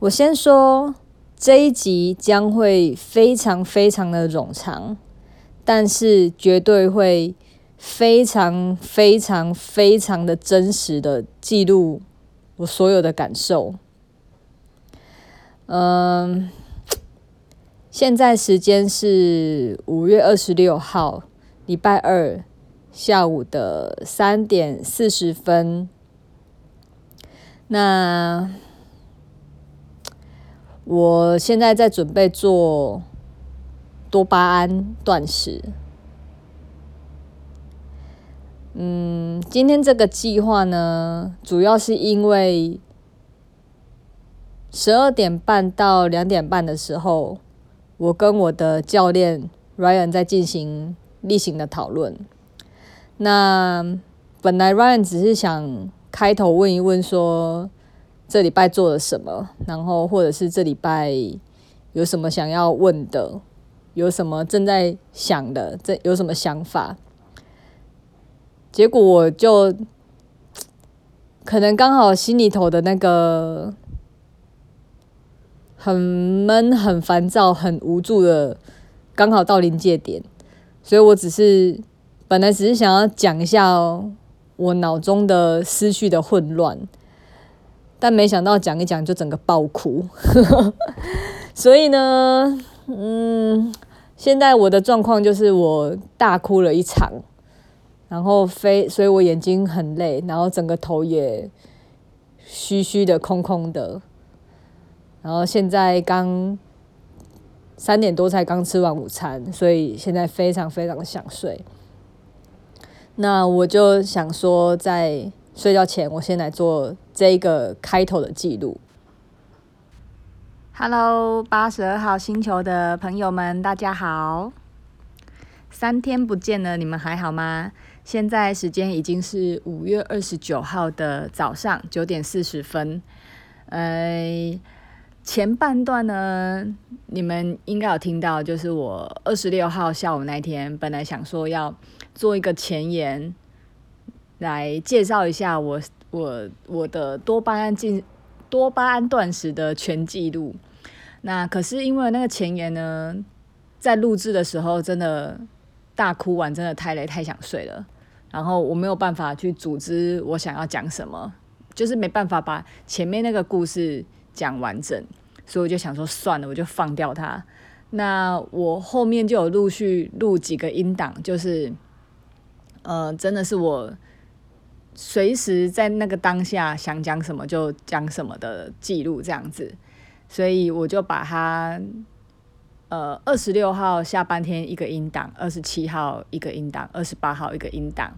我先说这一集将会非常非常的冗长，但是绝对会非常非常非常的真实的记录我所有的感受。嗯，现在时间是五月二十六号，礼拜二下午的三点四十分。那我现在在准备做多巴胺断食。嗯，今天这个计划呢，主要是因为十二点半到两点半的时候，我跟我的教练 Ryan 在进行例行的讨论。那本来 Ryan 只是想。开头问一问说，这礼拜做了什么，然后或者是这礼拜有什么想要问的，有什么正在想的，这有什么想法？结果我就可能刚好心里头的那个很闷、很烦躁、很无助的，刚好到临界点，所以我只是本来只是想要讲一下哦。我脑中的思绪的混乱，但没想到讲一讲就整个爆哭，所以呢，嗯，现在我的状况就是我大哭了一场，然后非，所以我眼睛很累，然后整个头也虚虚的、空空的，然后现在刚三点多才刚吃完午餐，所以现在非常非常的想睡。那我就想说，在睡觉前，我先来做这一个开头的记录。Hello，八十二号星球的朋友们，大家好！三天不见了，你们还好吗？现在时间已经是五月二十九号的早上九点四十分。呃，前半段呢，你们应该有听到，就是我二十六号下午那天，本来想说要。做一个前言，来介绍一下我我我的多巴胺进多巴胺断食的全记录。那可是因为那个前言呢，在录制的时候真的大哭完，真的太累太想睡了。然后我没有办法去组织我想要讲什么，就是没办法把前面那个故事讲完整，所以我就想说算了，我就放掉它。那我后面就有陆续录几个音档，就是。呃，真的是我随时在那个当下想讲什么就讲什么的记录这样子，所以我就把它呃二十六号下半天一个音档，二十七号一个音档，二十八号一个音档。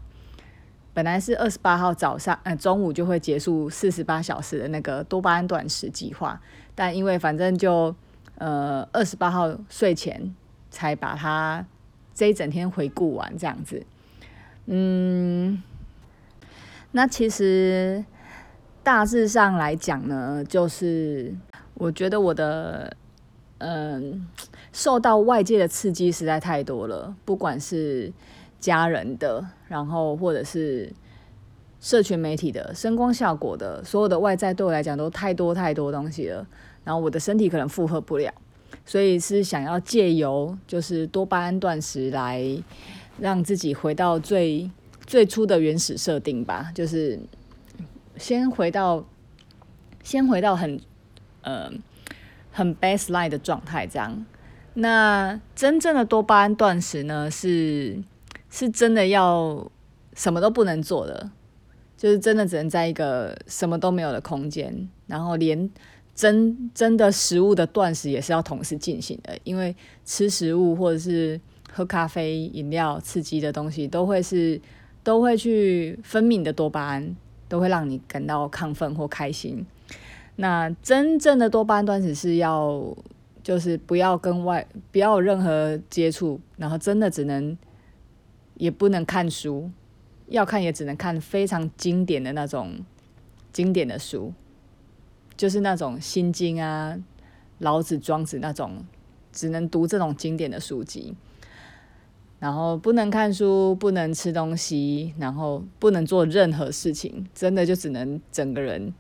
本来是二十八号早上呃中午就会结束四十八小时的那个多巴胺断食计划，但因为反正就呃二十八号睡前才把它这一整天回顾完这样子。嗯，那其实大致上来讲呢，就是我觉得我的嗯受到外界的刺激实在太多了，不管是家人的，然后或者是社群媒体的声光效果的，所有的外在对我来讲都太多太多东西了，然后我的身体可能负荷不了，所以是想要借由就是多巴胺断食来。让自己回到最最初的原始设定吧，就是先回到先回到很呃很 baseline 的状态，这样。那真正的多巴胺断食呢，是是真的要什么都不能做的，就是真的只能在一个什么都没有的空间，然后连真真的食物的断食也是要同时进行的，因为吃食物或者是。喝咖啡、饮料、刺激的东西，都会是都会去分泌的多巴胺，都会让你感到亢奋或开心。那真正的多巴胺断食是要，就是不要跟外，不要有任何接触，然后真的只能，也不能看书，要看也只能看非常经典的那种经典的书，就是那种《心经》啊、老子、庄子那种，只能读这种经典的书籍。然后不能看书，不能吃东西，然后不能做任何事情，真的就只能整个人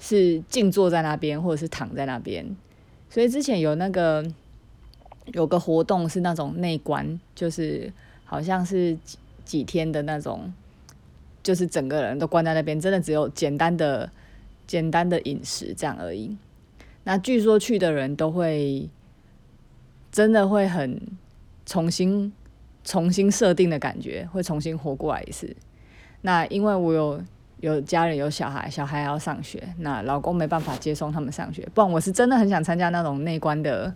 是静坐在那边，或者是躺在那边。所以之前有那个有个活动是那种内观，就是好像是几几天的那种，就是整个人都关在那边，真的只有简单的简单的饮食这样而已。那据说去的人都会真的会很重新重新设定的感觉，会重新活过来一次。那因为我有。有家人有小孩，小孩还要上学，那老公没办法接送他们上学。不然我是真的很想参加那种内观的，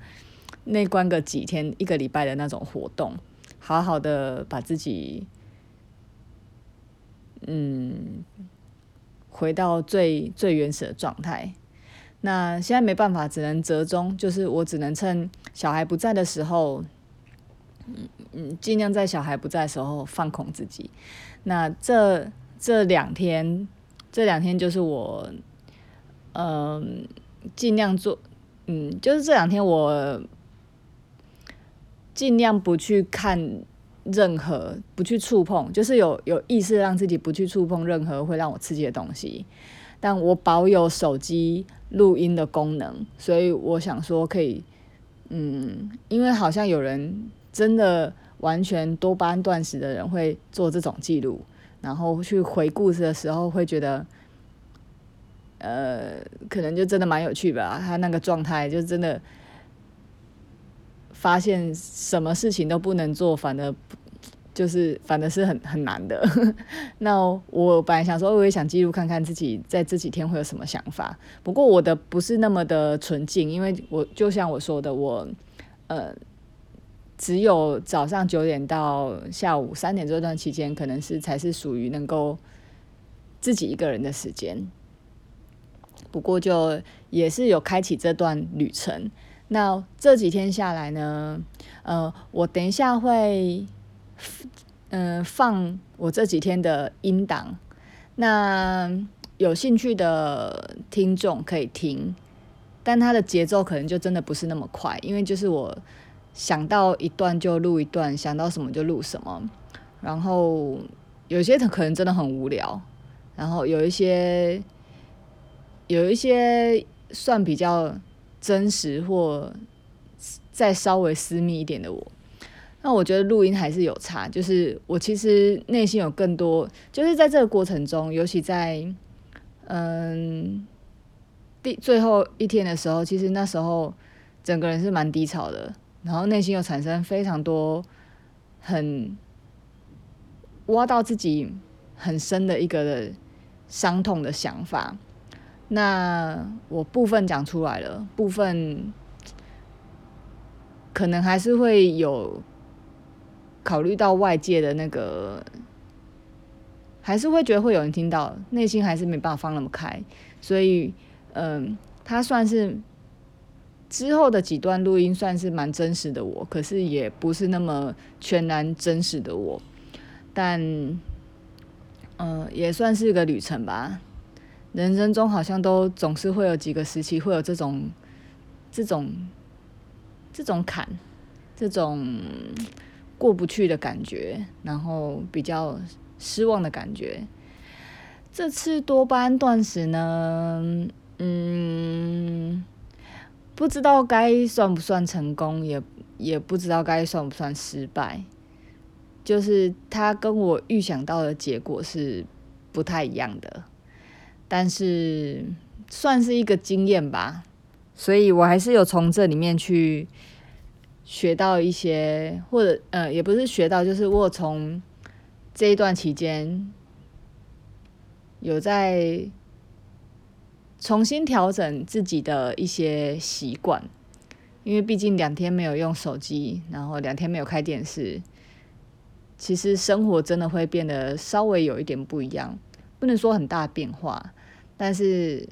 内观个几天一个礼拜的那种活动，好好的把自己，嗯，回到最最原始的状态。那现在没办法，只能折中，就是我只能趁小孩不在的时候，嗯嗯，尽量在小孩不在的时候放空自己。那这。这两天，这两天就是我，嗯、尽量做，嗯，就是这两天我尽量不去看任何，不去触碰，就是有有意识让自己不去触碰任何会让我刺激的东西。但我保有手机录音的功能，所以我想说可以，嗯，因为好像有人真的完全多巴胺断食的人会做这种记录。然后去回顾的时候，会觉得，呃，可能就真的蛮有趣吧。他那个状态，就真的发现什么事情都不能做，反而就是反正是很很难的。那我本来想说，我也想记录看看自己在这几天会有什么想法。不过我的不是那么的纯净，因为我就像我说的，我呃。只有早上九点到下午三点这段期间，可能是才是属于能够自己一个人的时间。不过就也是有开启这段旅程。那这几天下来呢，呃，我等一下会嗯、放我这几天的音档。那有兴趣的听众可以听，但它的节奏可能就真的不是那么快，因为就是我。想到一段就录一段，想到什么就录什么，然后有些可能真的很无聊，然后有一些有一些算比较真实或再稍微私密一点的我，那我觉得录音还是有差，就是我其实内心有更多，就是在这个过程中，尤其在嗯第最后一天的时候，其实那时候整个人是蛮低潮的。然后内心又产生非常多很挖到自己很深的一个的伤痛的想法，那我部分讲出来了，部分可能还是会有考虑到外界的那个，还是会觉得会有人听到，内心还是没办法放那么开，所以嗯，他算是。之后的几段录音算是蛮真实的我，可是也不是那么全然真实的我，但，嗯、呃，也算是一个旅程吧。人生中好像都总是会有几个时期会有这种、这种、这种坎，这种过不去的感觉，然后比较失望的感觉。这次多巴胺断食呢，嗯。不知道该算不算成功，也也不知道该算不算失败。就是他跟我预想到的结果是不太一样的，但是算是一个经验吧。所以我还是有从这里面去学到一些，或者呃，也不是学到，就是我从这一段期间有在。重新调整自己的一些习惯，因为毕竟两天没有用手机，然后两天没有开电视，其实生活真的会变得稍微有一点不一样，不能说很大变化，但是，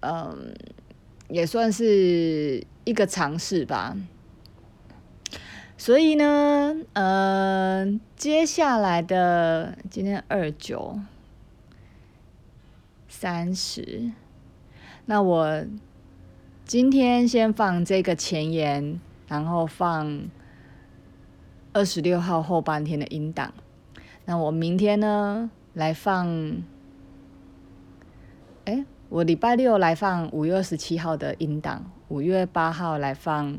嗯，也算是一个尝试吧。所以呢，嗯，接下来的今天二九。三十，那我今天先放这个前言，然后放二十六号后半天的音档。那我明天呢，来放，哎，我礼拜六来放五月二十七号的音档，五月八号来放，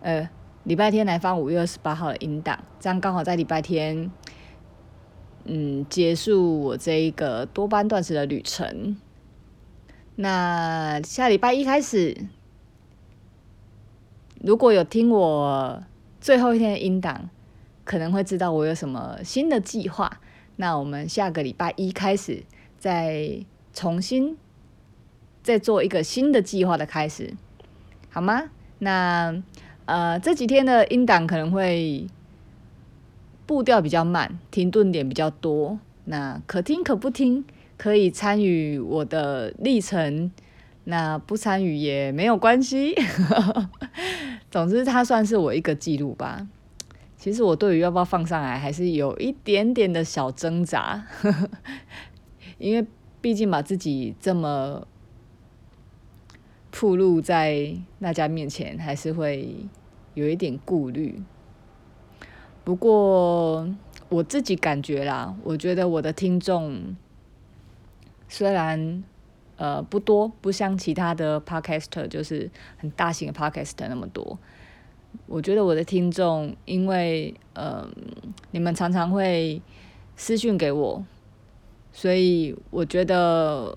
呃，礼拜天来放五月二十八号的音档，这样刚好在礼拜天，嗯，结束我这一个多班断食的旅程。那下礼拜一开始，如果有听我最后一天的音档，可能会知道我有什么新的计划。那我们下个礼拜一开始再重新再做一个新的计划的开始，好吗？那呃这几天的音档可能会步调比较慢，停顿点比较多。那可听可不听。可以参与我的历程，那不参与也没有关系。总之，它算是我一个记录吧。其实我对于要不要放上来，还是有一点点的小挣扎，因为毕竟把自己这么暴露在大家面前，还是会有一点顾虑。不过我自己感觉啦，我觉得我的听众。虽然呃不多，不像其他的 podcaster，就是很大型的 podcaster 那么多。我觉得我的听众，因为呃你们常常会私讯给我，所以我觉得，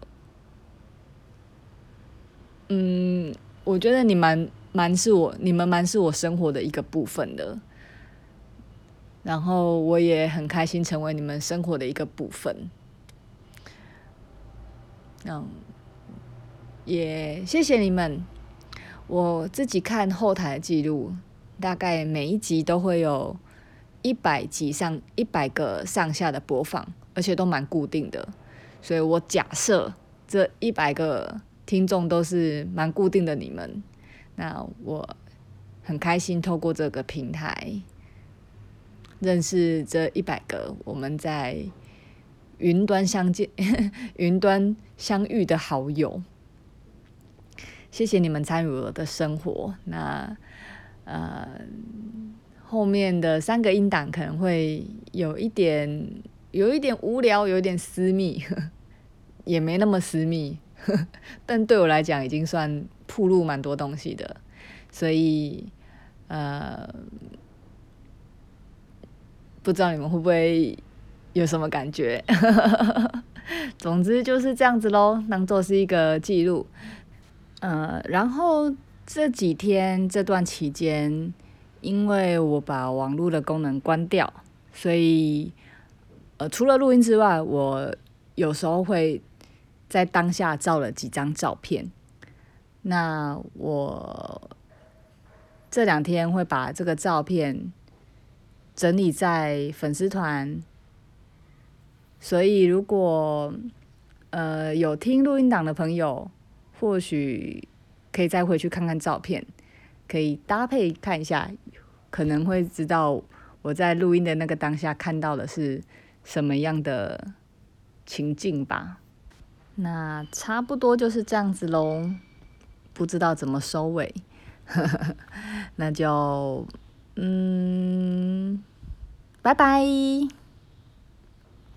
嗯，我觉得你们蛮是我，你们蛮是我生活的一个部分的。然后我也很开心成为你们生活的一个部分。嗯，也谢谢你们。我自己看后台记录，大概每一集都会有一百集上一百个上下的播放，而且都蛮固定的。所以我假设这一百个听众都是蛮固定的你们，那我很开心透过这个平台认识这一百个我们在。云端相见，云端相遇的好友，谢谢你们参与我的生活。那呃，后面的三个音档可能会有一点，有一点无聊，有一点私密，也没那么私密，但对我来讲已经算铺路蛮多东西的，所以呃，不知道你们会不会。有什么感觉？总之就是这样子喽，当做是一个记录。呃，然后这几天这段期间，因为我把网络的功能关掉，所以呃，除了录音之外，我有时候会在当下照了几张照片。那我这两天会把这个照片整理在粉丝团。所以，如果呃有听录音档的朋友，或许可以再回去看看照片，可以搭配看一下，可能会知道我在录音的那个当下看到的是什么样的情境吧。那差不多就是这样子喽，不知道怎么收尾，那就嗯，拜拜。